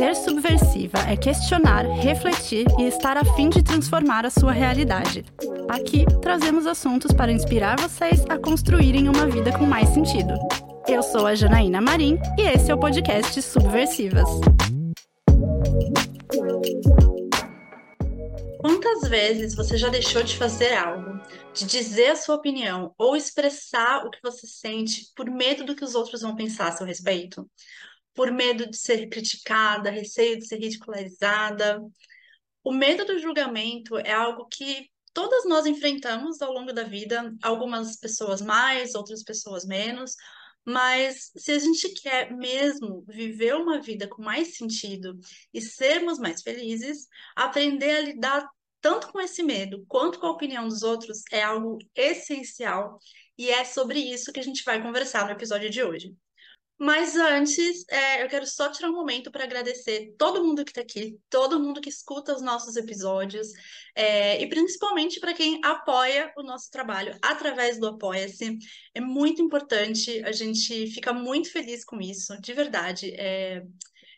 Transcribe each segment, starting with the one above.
Ser subversiva é questionar, refletir e estar a fim de transformar a sua realidade. Aqui trazemos assuntos para inspirar vocês a construírem uma vida com mais sentido. Eu sou a Janaína Marim e esse é o podcast Subversivas. Quantas vezes você já deixou de fazer algo, de dizer a sua opinião ou expressar o que você sente por medo do que os outros vão pensar a seu respeito? Por medo de ser criticada, receio de ser ridicularizada. O medo do julgamento é algo que todas nós enfrentamos ao longo da vida, algumas pessoas mais, outras pessoas menos, mas se a gente quer mesmo viver uma vida com mais sentido e sermos mais felizes, aprender a lidar tanto com esse medo quanto com a opinião dos outros é algo essencial e é sobre isso que a gente vai conversar no episódio de hoje. Mas antes, é, eu quero só tirar um momento para agradecer todo mundo que está aqui, todo mundo que escuta os nossos episódios, é, e principalmente para quem apoia o nosso trabalho através do Apoia-se. É muito importante, a gente fica muito feliz com isso, de verdade. É,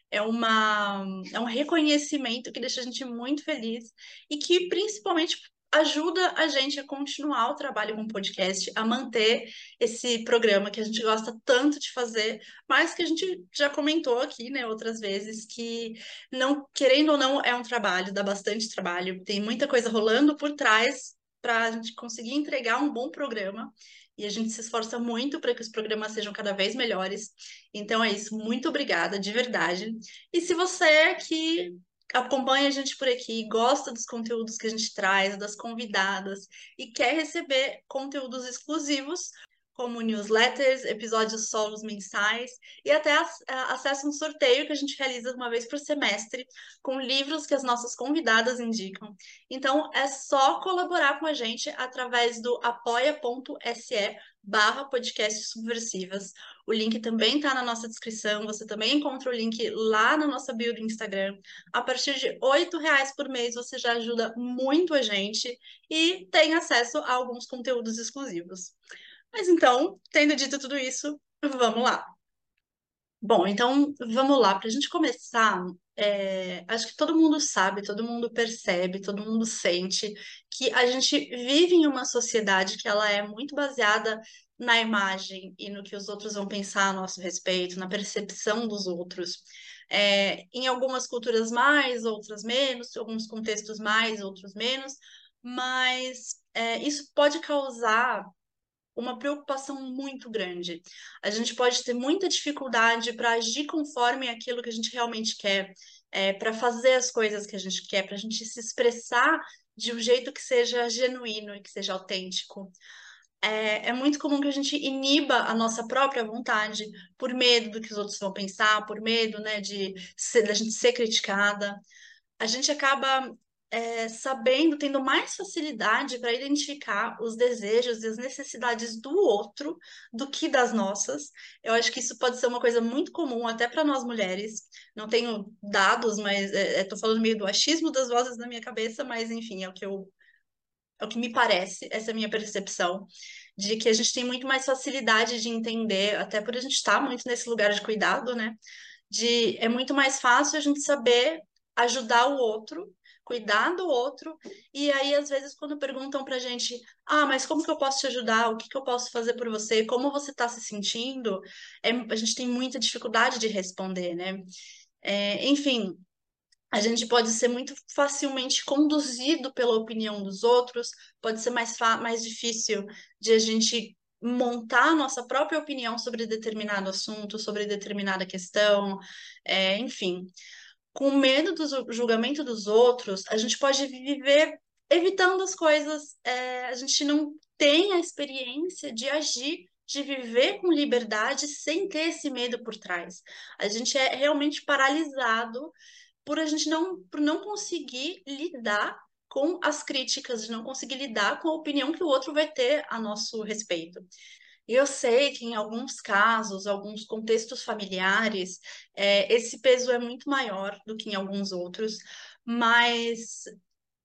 é, uma, é um reconhecimento que deixa a gente muito feliz e que principalmente ajuda a gente a continuar o trabalho com o podcast, a manter esse programa que a gente gosta tanto de fazer, mas que a gente já comentou aqui, né, outras vezes, que não, querendo ou não, é um trabalho, dá bastante trabalho, tem muita coisa rolando por trás para a gente conseguir entregar um bom programa. E a gente se esforça muito para que os programas sejam cada vez melhores. Então é isso, muito obrigada, de verdade. E se você que acompanha a gente por aqui, gosta dos conteúdos que a gente traz, das convidadas e quer receber conteúdos exclusivos, como newsletters, episódios solos mensais e até acesso a um sorteio que a gente realiza uma vez por semestre com livros que as nossas convidadas indicam. Então é só colaborar com a gente através do apoia.se barra podcast subversivas. O link também está na nossa descrição. Você também encontra o link lá na nossa bio do Instagram. A partir de R$ reais por mês você já ajuda muito a gente e tem acesso a alguns conteúdos exclusivos. Mas então, tendo dito tudo isso, vamos lá. Bom, então vamos lá. Para a gente começar, é, acho que todo mundo sabe, todo mundo percebe, todo mundo sente que a gente vive em uma sociedade que ela é muito baseada na imagem e no que os outros vão pensar a nosso respeito, na percepção dos outros. É, em algumas culturas mais, outras menos, alguns contextos mais, outros menos, mas é, isso pode causar uma preocupação muito grande. A gente pode ter muita dificuldade para agir conforme aquilo que a gente realmente quer, é, para fazer as coisas que a gente quer, para a gente se expressar de um jeito que seja genuíno e que seja autêntico. É, é, muito comum que a gente iniba a nossa própria vontade por medo do que os outros vão pensar, por medo né, de ser, da gente ser criticada. A gente acaba é, sabendo, tendo mais facilidade para identificar os desejos e as necessidades do outro do que das nossas. Eu acho que isso pode ser uma coisa muito comum até para nós mulheres. Não tenho dados, mas estou é, falando meio do achismo das vozes na minha cabeça, mas enfim, é o que eu é o que me parece, essa é a minha percepção, de que a gente tem muito mais facilidade de entender, até por a gente estar tá muito nesse lugar de cuidado, né? De é muito mais fácil a gente saber ajudar o outro cuidar do outro. E aí, às vezes, quando perguntam pra gente, ah, mas como que eu posso te ajudar? O que que eu posso fazer por você? Como você está se sentindo? É, a gente tem muita dificuldade de responder, né? É, enfim, a gente pode ser muito facilmente conduzido pela opinião dos outros, pode ser mais, mais difícil de a gente montar a nossa própria opinião sobre determinado assunto, sobre determinada questão, é, enfim com medo do julgamento dos outros, a gente pode viver evitando as coisas, é, a gente não tem a experiência de agir, de viver com liberdade sem ter esse medo por trás. A gente é realmente paralisado por a gente não, por não conseguir lidar com as críticas, de não conseguir lidar com a opinião que o outro vai ter a nosso respeito. Eu sei que em alguns casos, alguns contextos familiares, é, esse peso é muito maior do que em alguns outros, mas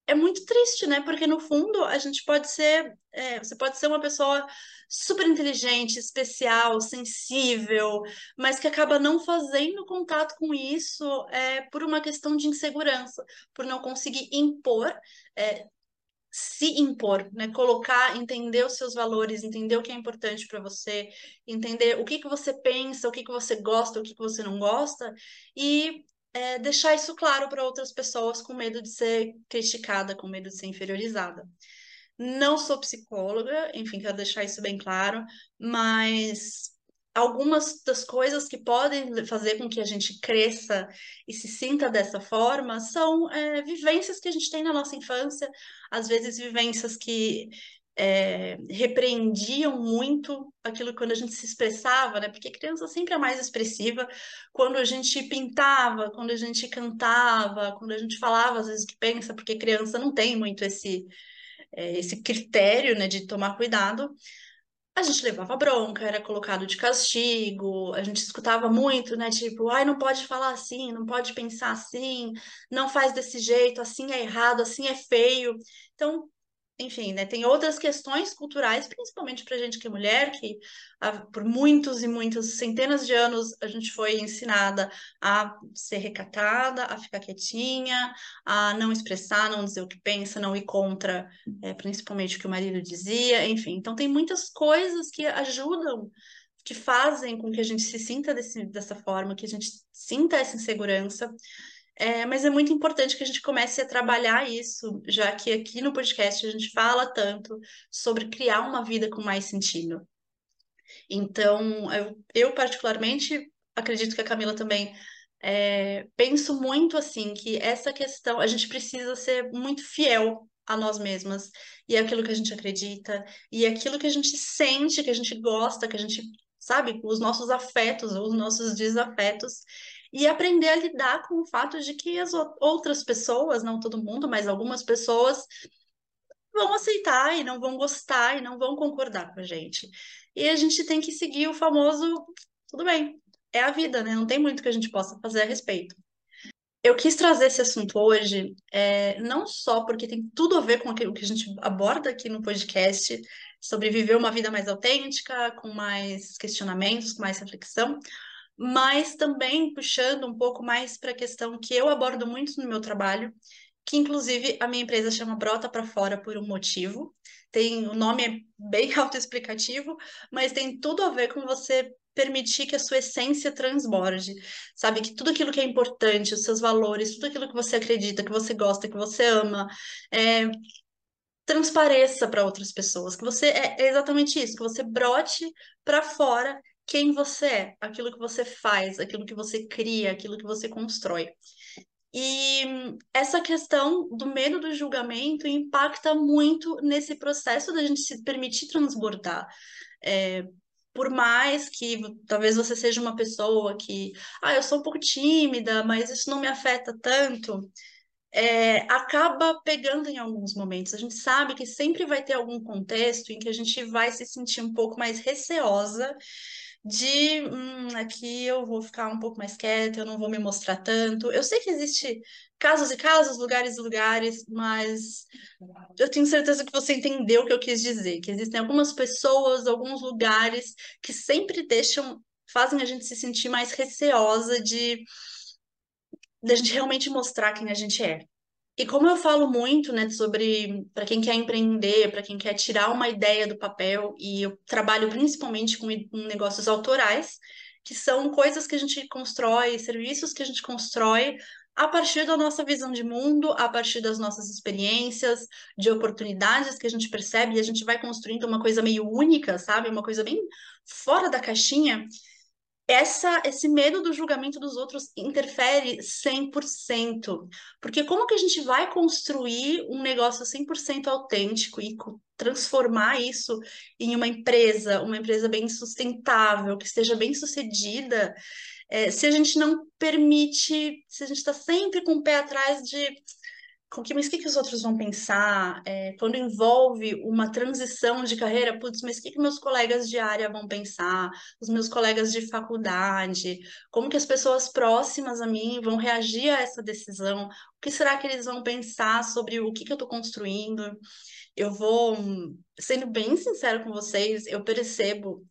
é muito triste, né? Porque no fundo a gente pode ser, é, você pode ser uma pessoa super inteligente, especial, sensível, mas que acaba não fazendo contato com isso é, por uma questão de insegurança, por não conseguir impor. É, se impor, né? Colocar, entender os seus valores, entender o que é importante para você, entender o que que você pensa, o que que você gosta, o que que você não gosta e é, deixar isso claro para outras pessoas com medo de ser criticada, com medo de ser inferiorizada. Não sou psicóloga, enfim, quero deixar isso bem claro, mas algumas das coisas que podem fazer com que a gente cresça e se sinta dessa forma são é, vivências que a gente tem na nossa infância, às vezes vivências que é, repreendiam muito aquilo quando a gente se expressava, né? Porque criança sempre é mais expressiva quando a gente pintava, quando a gente cantava, quando a gente falava às vezes que pensa, porque criança não tem muito esse, é, esse critério, né, de tomar cuidado. A gente levava bronca, era colocado de castigo, a gente escutava muito, né? Tipo, ai, não pode falar assim, não pode pensar assim, não faz desse jeito, assim é errado, assim é feio. Então, enfim, né, tem outras questões culturais, principalmente para gente que é mulher, que por muitos e muitas centenas de anos a gente foi ensinada a ser recatada, a ficar quietinha, a não expressar, não dizer o que pensa, não ir contra, é, principalmente o que o marido dizia, enfim. Então tem muitas coisas que ajudam, que fazem com que a gente se sinta desse, dessa forma, que a gente sinta essa insegurança. É, mas é muito importante que a gente comece a trabalhar isso, já que aqui no podcast a gente fala tanto sobre criar uma vida com mais sentido. Então, eu, eu particularmente acredito que a Camila também é, penso muito assim que essa questão a gente precisa ser muito fiel a nós mesmas e aquilo que a gente acredita e aquilo que a gente sente, que a gente gosta, que a gente sabe, os nossos afetos, os nossos desafetos e aprender a lidar com o fato de que as outras pessoas, não todo mundo, mas algumas pessoas vão aceitar e não vão gostar e não vão concordar com a gente. E a gente tem que seguir o famoso, tudo bem, é a vida, né? Não tem muito que a gente possa fazer a respeito. Eu quis trazer esse assunto hoje, é, não só porque tem tudo a ver com aquilo que a gente aborda aqui no podcast, sobre viver uma vida mais autêntica, com mais questionamentos, com mais reflexão, mas também puxando um pouco mais para a questão que eu abordo muito no meu trabalho, que inclusive a minha empresa chama Brota para Fora por um motivo. Tem o nome é bem autoexplicativo, mas tem tudo a ver com você permitir que a sua essência transborde, sabe? Que tudo aquilo que é importante, os seus valores, tudo aquilo que você acredita, que você gosta, que você ama, é, transpareça para outras pessoas, que você é, é exatamente isso, que você brote para fora quem você é, aquilo que você faz, aquilo que você cria, aquilo que você constrói. E essa questão do medo do julgamento impacta muito nesse processo da gente se permitir transbordar. É, por mais que talvez você seja uma pessoa que, ah, eu sou um pouco tímida, mas isso não me afeta tanto, é, acaba pegando em alguns momentos. A gente sabe que sempre vai ter algum contexto em que a gente vai se sentir um pouco mais receosa de hum, aqui eu vou ficar um pouco mais quieta, eu não vou me mostrar tanto. Eu sei que existe casos e casos, lugares e lugares, mas eu tenho certeza que você entendeu o que eu quis dizer, que existem algumas pessoas, alguns lugares que sempre deixam, fazem a gente se sentir mais receosa de da gente realmente mostrar quem a gente é. E como eu falo muito, né, sobre para quem quer empreender, para quem quer tirar uma ideia do papel, e eu trabalho principalmente com, com negócios autorais, que são coisas que a gente constrói, serviços que a gente constrói a partir da nossa visão de mundo, a partir das nossas experiências, de oportunidades que a gente percebe, e a gente vai construindo uma coisa meio única, sabe? Uma coisa bem fora da caixinha essa, esse medo do julgamento dos outros interfere 100%. Porque como que a gente vai construir um negócio 100% autêntico e transformar isso em uma empresa, uma empresa bem sustentável, que esteja bem sucedida, é, se a gente não permite, se a gente está sempre com o pé atrás de com que, mas o que, que os outros vão pensar? É, quando envolve uma transição de carreira, putz, mas o que, que meus colegas de área vão pensar? Os meus colegas de faculdade? Como que as pessoas próximas a mim vão reagir a essa decisão? O que será que eles vão pensar sobre o que, que eu estou construindo? Eu vou, sendo bem sincero com vocês, eu percebo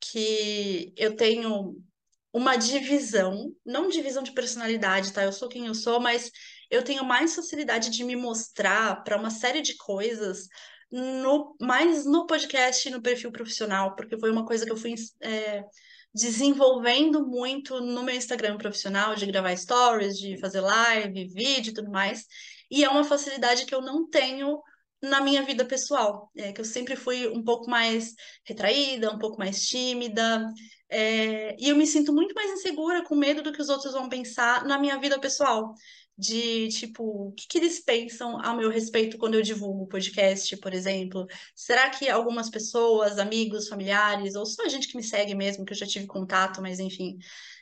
que eu tenho uma divisão, não divisão de personalidade, tá? Eu sou quem eu sou, mas eu tenho mais facilidade de me mostrar para uma série de coisas no, mais no podcast e no perfil profissional, porque foi uma coisa que eu fui é, desenvolvendo muito no meu Instagram profissional, de gravar stories, de fazer live, vídeo e tudo mais. E é uma facilidade que eu não tenho na minha vida pessoal, é, que eu sempre fui um pouco mais retraída, um pouco mais tímida, é, e eu me sinto muito mais insegura, com medo do que os outros vão pensar na minha vida pessoal. De tipo, o que, que eles pensam a meu respeito quando eu divulgo o podcast, por exemplo? Será que algumas pessoas, amigos, familiares, ou só a gente que me segue mesmo, que eu já tive contato, mas enfim,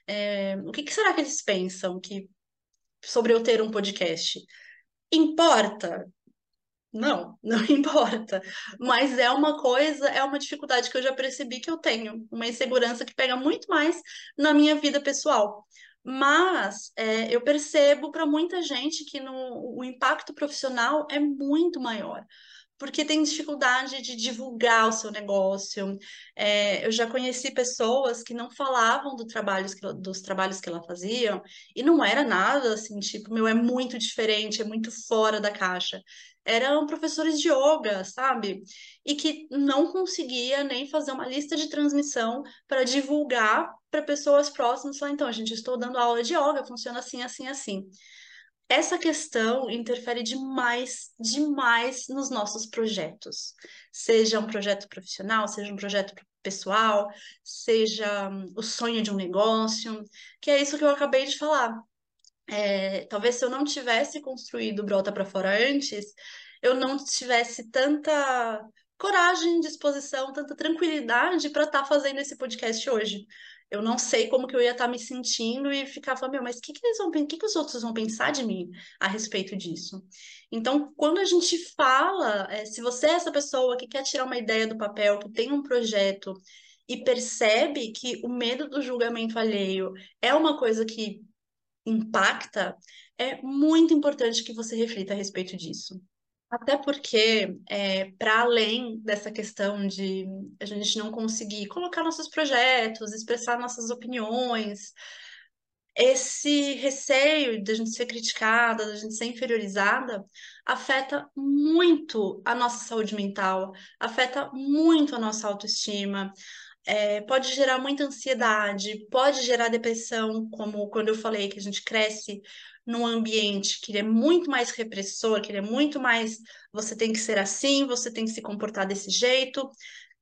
é, o que, que será que eles pensam que sobre eu ter um podcast? Importa? Não, não importa. Mas é uma coisa, é uma dificuldade que eu já percebi que eu tenho, uma insegurança que pega muito mais na minha vida pessoal. Mas é, eu percebo para muita gente que no, o impacto profissional é muito maior porque tem dificuldade de divulgar o seu negócio. É, eu já conheci pessoas que não falavam do trabalhos que, dos trabalhos que ela fazia, e não era nada assim, tipo, meu, é muito diferente, é muito fora da caixa. Eram professores de yoga, sabe? E que não conseguia nem fazer uma lista de transmissão para divulgar para pessoas próximas. Falar, então, gente, estou dando aula de yoga, funciona assim, assim, assim essa questão interfere demais, demais nos nossos projetos. Seja um projeto profissional, seja um projeto pessoal, seja hum, o sonho de um negócio, que é isso que eu acabei de falar. É, talvez se eu não tivesse construído Brota para Fora antes, eu não tivesse tanta coragem, disposição, tanta tranquilidade para estar tá fazendo esse podcast hoje eu não sei como que eu ia estar tá me sentindo e ficava, meu, mas o que, que eles vão que, que os outros vão pensar de mim a respeito disso? Então, quando a gente fala, é, se você é essa pessoa que quer tirar uma ideia do papel, que tem um projeto e percebe que o medo do julgamento alheio é uma coisa que impacta, é muito importante que você reflita a respeito disso. Até porque, é, para além dessa questão de a gente não conseguir colocar nossos projetos, expressar nossas opiniões, esse receio de a gente ser criticada, de a gente ser inferiorizada, afeta muito a nossa saúde mental, afeta muito a nossa autoestima, é, pode gerar muita ansiedade, pode gerar depressão, como quando eu falei que a gente cresce num ambiente que ele é muito mais repressor, que ele é muito mais você tem que ser assim, você tem que se comportar desse jeito,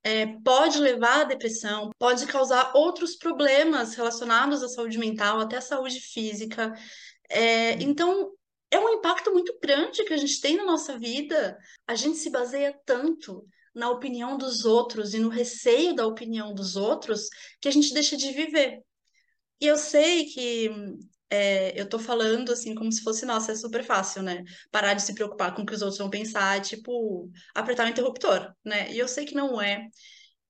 é, pode levar à depressão, pode causar outros problemas relacionados à saúde mental, até à saúde física. É, então, é um impacto muito grande que a gente tem na nossa vida. A gente se baseia tanto na opinião dos outros e no receio da opinião dos outros que a gente deixa de viver. E eu sei que é, eu tô falando assim como se fosse, nossa, é super fácil, né? Parar de se preocupar com o que os outros vão pensar, tipo, apertar o interruptor, né? E eu sei que não é.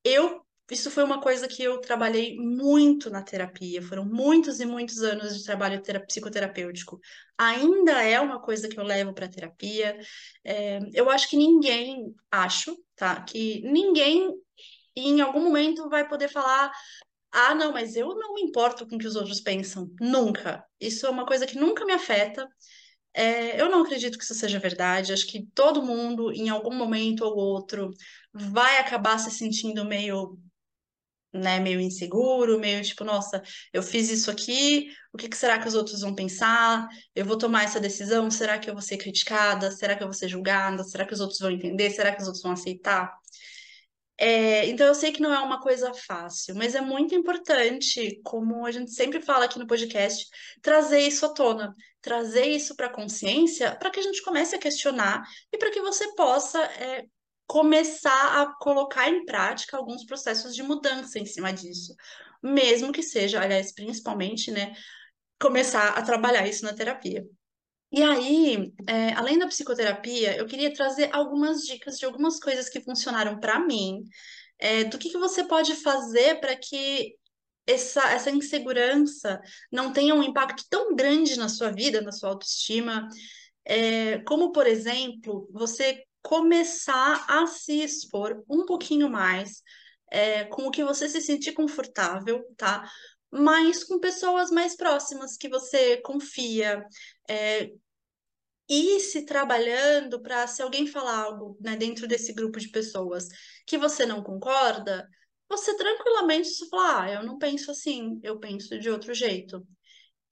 Eu, isso foi uma coisa que eu trabalhei muito na terapia, foram muitos e muitos anos de trabalho psicoterapêutico. Ainda é uma coisa que eu levo para terapia. É, eu acho que ninguém, acho, tá? Que ninguém em algum momento vai poder falar ah, não, mas eu não me importo com o que os outros pensam. Nunca. Isso é uma coisa que nunca me afeta. É, eu não acredito que isso seja verdade. Acho que todo mundo, em algum momento ou outro, vai acabar se sentindo meio, né, meio inseguro, meio tipo, nossa, eu fiz isso aqui, o que, que será que os outros vão pensar? Eu vou tomar essa decisão? Será que eu vou ser criticada? Será que eu vou ser julgada? Será que os outros vão entender? Será que os outros vão aceitar? É, então eu sei que não é uma coisa fácil, mas é muito importante, como a gente sempre fala aqui no podcast, trazer isso à tona, trazer isso para a consciência, para que a gente comece a questionar e para que você possa é, começar a colocar em prática alguns processos de mudança em cima disso, mesmo que seja, aliás, principalmente, né, começar a trabalhar isso na terapia. E aí, é, além da psicoterapia, eu queria trazer algumas dicas de algumas coisas que funcionaram para mim, é, do que que você pode fazer para que essa, essa insegurança não tenha um impacto tão grande na sua vida, na sua autoestima, é, como, por exemplo, você começar a se expor um pouquinho mais, é, com o que você se sentir confortável, tá? Mas com pessoas mais próximas que você confia, é, ir se trabalhando para se alguém falar algo, né, dentro desse grupo de pessoas que você não concorda, você tranquilamente falar, ah, eu não penso assim, eu penso de outro jeito.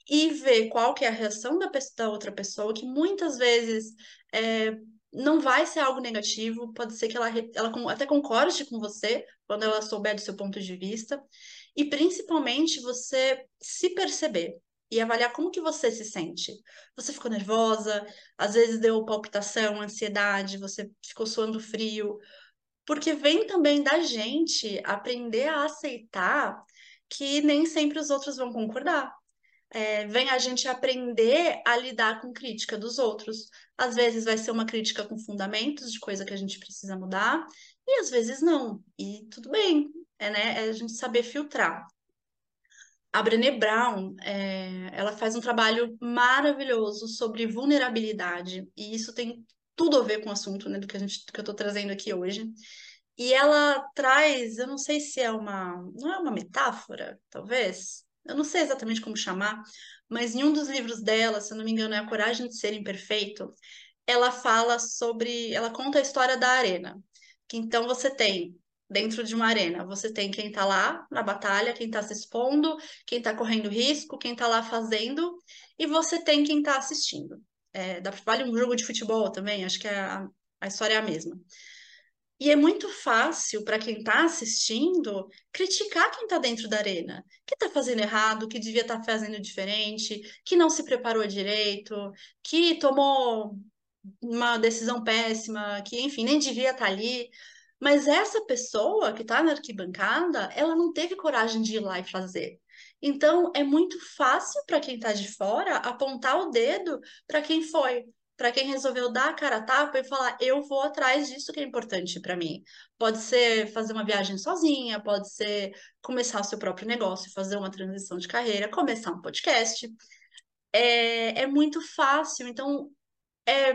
E ver qual que é a reação da, da outra pessoa, que muitas vezes é, não vai ser algo negativo, pode ser que ela, ela até concorde com você quando ela souber do seu ponto de vista, e principalmente você se perceber e avaliar como que você se sente. Você ficou nervosa, às vezes deu palpitação, ansiedade, você ficou suando frio, porque vem também da gente aprender a aceitar que nem sempre os outros vão concordar. É, vem a gente aprender a lidar com crítica dos outros. Às vezes vai ser uma crítica com fundamentos de coisa que a gente precisa mudar, e às vezes não. E tudo bem, é, né? é a gente saber filtrar. A Brené Brown, é, ela faz um trabalho maravilhoso sobre vulnerabilidade, e isso tem tudo a ver com o assunto, né, do que, a gente, que eu estou trazendo aqui hoje. E ela traz, eu não sei se é uma, não é uma metáfora, talvez, eu não sei exatamente como chamar, mas em um dos livros dela, se eu não me engano, é A Coragem de Ser Imperfeito, ela fala sobre, ela conta a história da arena. Que então você tem dentro de uma arena. Você tem quem está lá na batalha, quem está se expondo, quem está correndo risco, quem está lá fazendo, e você tem quem está assistindo. É, vale um jogo de futebol também, acho que a, a história é a mesma. E é muito fácil para quem está assistindo criticar quem está dentro da arena, que está fazendo errado, que devia estar tá fazendo diferente, que não se preparou direito, que tomou uma decisão péssima, que, enfim, nem devia estar tá ali. Mas essa pessoa que está na arquibancada, ela não teve coragem de ir lá e fazer. Então, é muito fácil para quem está de fora apontar o dedo para quem foi, para quem resolveu dar a cara a tapa e falar: eu vou atrás disso que é importante para mim. Pode ser fazer uma viagem sozinha, pode ser começar o seu próprio negócio, fazer uma transição de carreira, começar um podcast. É, é muito fácil. Então, é,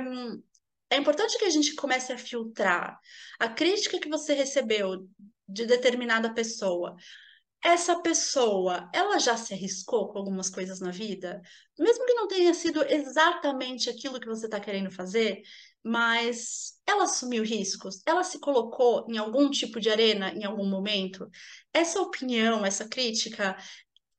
é importante que a gente comece a filtrar a crítica que você recebeu de determinada pessoa. Essa pessoa, ela já se arriscou com algumas coisas na vida, mesmo que não tenha sido exatamente aquilo que você está querendo fazer, mas ela assumiu riscos, ela se colocou em algum tipo de arena em algum momento. Essa opinião, essa crítica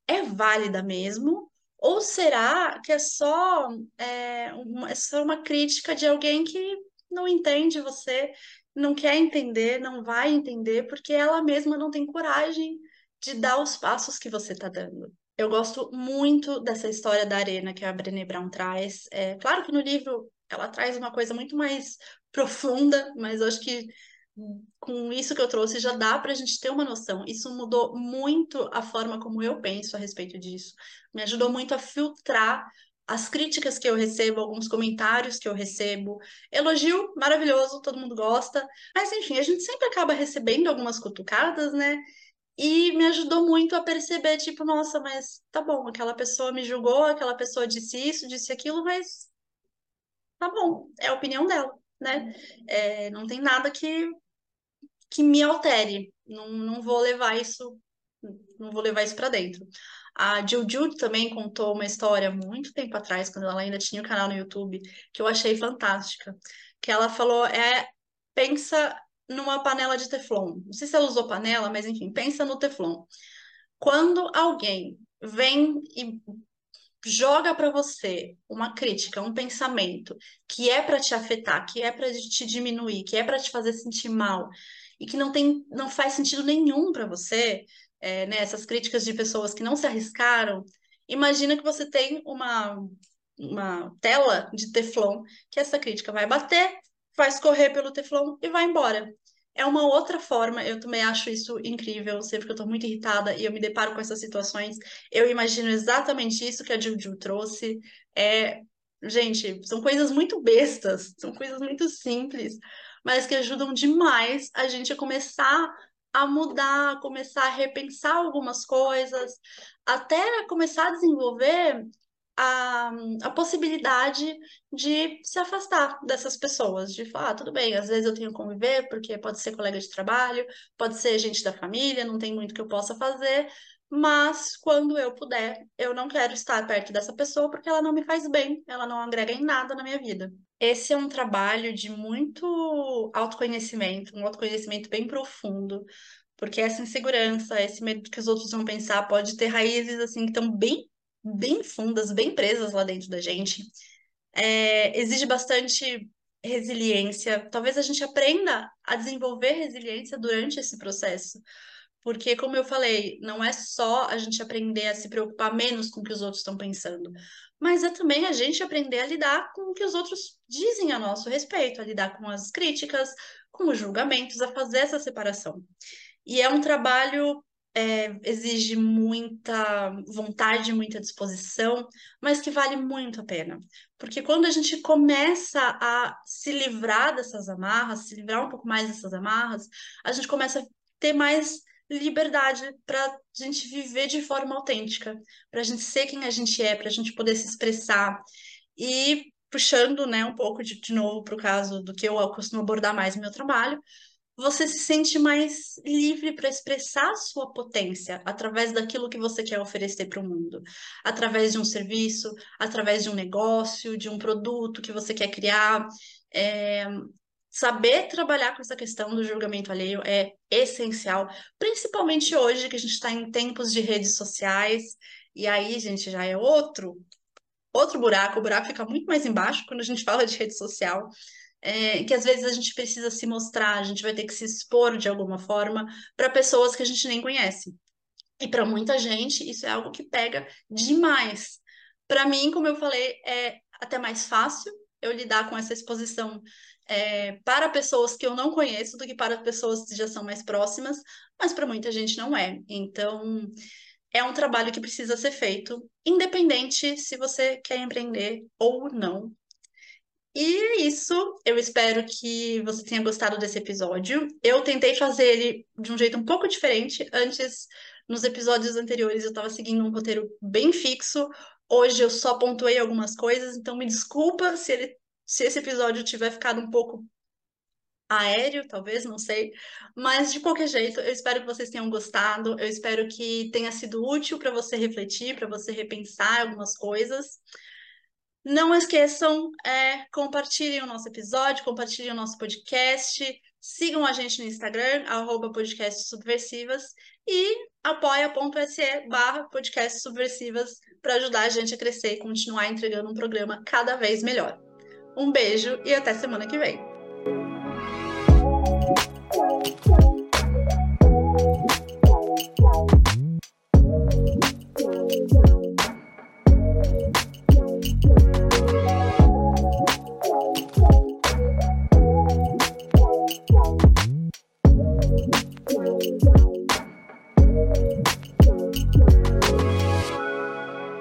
é válida mesmo, ou será que é só, é, uma, é só uma crítica de alguém que não entende você, não quer entender, não vai entender, porque ela mesma não tem coragem de dar os passos que você está dando. Eu gosto muito dessa história da arena que a Brené Brown traz. É claro que no livro ela traz uma coisa muito mais profunda, mas eu acho que com isso que eu trouxe, já dá para a gente ter uma noção. Isso mudou muito a forma como eu penso a respeito disso. Me ajudou muito a filtrar as críticas que eu recebo, alguns comentários que eu recebo. Elogio, maravilhoso, todo mundo gosta. Mas, enfim, a gente sempre acaba recebendo algumas cutucadas, né? E me ajudou muito a perceber, tipo, nossa, mas tá bom, aquela pessoa me julgou, aquela pessoa disse isso, disse aquilo, mas tá bom, é a opinião dela, né? É, não tem nada que que me altere. Não, não vou levar isso, não vou levar isso para dentro. A Juju também contou uma história muito tempo atrás, quando ela ainda tinha o um canal no YouTube, que eu achei fantástica. Que ela falou é pensa numa panela de teflon. Não sei se ela usou panela, mas enfim, pensa no teflon. Quando alguém vem e joga para você uma crítica, um pensamento que é para te afetar, que é para te diminuir, que é para te fazer sentir mal, e que não tem, não faz sentido nenhum para você, é, né, essas críticas de pessoas que não se arriscaram, imagina que você tem uma, uma tela de teflon que essa crítica vai bater, vai escorrer pelo teflon e vai embora. É uma outra forma, eu também acho isso incrível, sempre que eu tô muito irritada e eu me deparo com essas situações, eu imagino exatamente isso que a Juju trouxe, é Gente, são coisas muito bestas, são coisas muito simples, mas que ajudam demais a gente a começar a mudar, começar a repensar algumas coisas, até começar a desenvolver a, a possibilidade de se afastar dessas pessoas, de falar, ah, tudo bem, às vezes eu tenho que conviver, porque pode ser colega de trabalho, pode ser gente da família, não tem muito que eu possa fazer, mas quando eu puder, eu não quero estar perto dessa pessoa porque ela não me faz bem, ela não agrega em nada na minha vida. Esse é um trabalho de muito autoconhecimento, um autoconhecimento bem profundo, porque essa insegurança, esse medo que os outros vão pensar, pode ter raízes assim que estão bem, bem fundas, bem presas lá dentro da gente. É, exige bastante resiliência. Talvez a gente aprenda a desenvolver resiliência durante esse processo. Porque, como eu falei, não é só a gente aprender a se preocupar menos com o que os outros estão pensando, mas é também a gente aprender a lidar com o que os outros dizem a nosso respeito, a lidar com as críticas, com os julgamentos, a fazer essa separação. E é um trabalho é, exige muita vontade, muita disposição, mas que vale muito a pena. Porque quando a gente começa a se livrar dessas amarras, se livrar um pouco mais dessas amarras, a gente começa a ter mais liberdade para a gente viver de forma autêntica, para a gente ser quem a gente é, para a gente poder se expressar. E puxando né, um pouco de, de novo para o caso do que eu costumo abordar mais no meu trabalho, você se sente mais livre para expressar a sua potência através daquilo que você quer oferecer para o mundo, através de um serviço, através de um negócio, de um produto que você quer criar. É, saber trabalhar com essa questão do julgamento alheio é essencial, principalmente hoje que a gente está em tempos de redes sociais, e aí, gente, já é outro outro buraco, o buraco fica muito mais embaixo quando a gente fala de rede social. É, que às vezes a gente precisa se mostrar, a gente vai ter que se expor de alguma forma para pessoas que a gente nem conhece. E para muita gente, isso é algo que pega demais. Para mim, como eu falei, é até mais fácil eu lidar com essa exposição é, para pessoas que eu não conheço do que para pessoas que já são mais próximas, mas para muita gente não é. Então, é um trabalho que precisa ser feito, independente se você quer empreender ou não. E é isso, eu espero que você tenha gostado desse episódio. Eu tentei fazer ele de um jeito um pouco diferente. Antes, nos episódios anteriores, eu estava seguindo um roteiro bem fixo. Hoje eu só pontuei algumas coisas, então me desculpa se ele se esse episódio tiver ficado um pouco aéreo, talvez, não sei. Mas de qualquer jeito, eu espero que vocês tenham gostado. Eu espero que tenha sido útil para você refletir, para você repensar algumas coisas. Não esqueçam, é, compartilhem o nosso episódio, compartilhem o nosso podcast, sigam a gente no Instagram, arroba podcast subversivas, e apoia.se barra podcast subversivas para ajudar a gente a crescer e continuar entregando um programa cada vez melhor. Um beijo e até semana que vem.